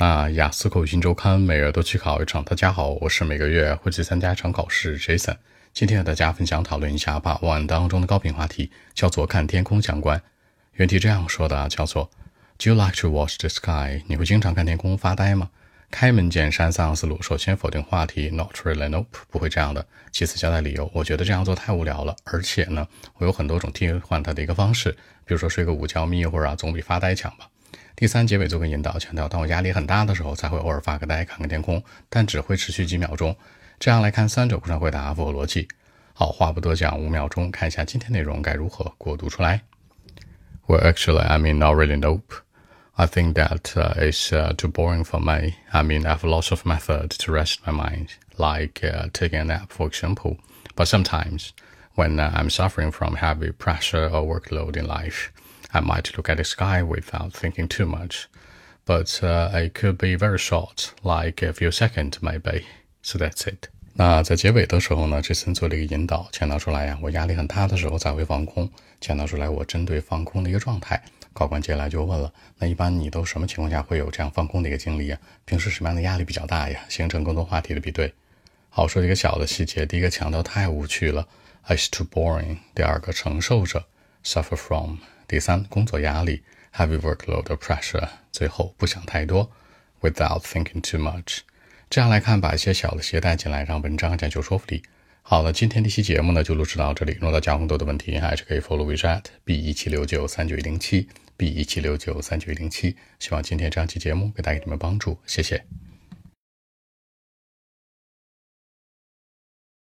那雅思口语新周刊每月都去考一场。大家好，我是每个月会去参加一场考试 Jason。今天和大家分享讨论一下把万当中的高频话题，叫做看天空相关。原题这样说的，叫做 Do you like to watch the sky？你会经常看天空发呆吗？开门见山，三行思路。首先否定话题，Not really, nope，不会这样的。其次交代理由，我觉得这样做太无聊了。而且呢，我有很多种替换它的一个方式，比如说睡个午觉、眯一会儿啊，总比发呆强吧。第三结尾就跟引导强调，当我压力很大的时候，才会偶尔发个呆，看看天空，但只会持续几秒钟。这样来看三者工商回答符合逻辑。好，话不多讲，五秒钟看一下今天内容该如何过渡出来。Well, actually, I mean, not really. Nope. I think that uh, it's uh, too boring for me. I mean, I have lots of methods to rest my mind, like uh, taking a nap, for example. But sometimes, when uh, I'm suffering from heavy pressure or workload in life, I might look at the sky without thinking too much, but it could be very short, like a few seconds maybe. So that's it. 那在结尾的时候呢，这森做了一个引导，强调出来呀，我压力很大的时候才会放空，强调出来我针对放空的一个状态。考官接下来就问了，那一般你都什么情况下会有这样放空的一个经历啊？平时什么样的压力比较大呀？形成更多话题的比对。好，说一个小的细节，第一个强调太无趣了，is too boring。第二个承受着，suffer from。第三，工作压力，heavy workload pressure。最后，不想太多，without thinking too much。这样来看，把一些小的鞋带进来，让文章讲究说服力。好了，今天这期节目呢就录制到这里。如果大家有更多的问题，还是可以 follow we chat b 一七六九三九一零七 b 一七六九三九一零七。希望今天这样期节目给带给你们帮助，谢谢。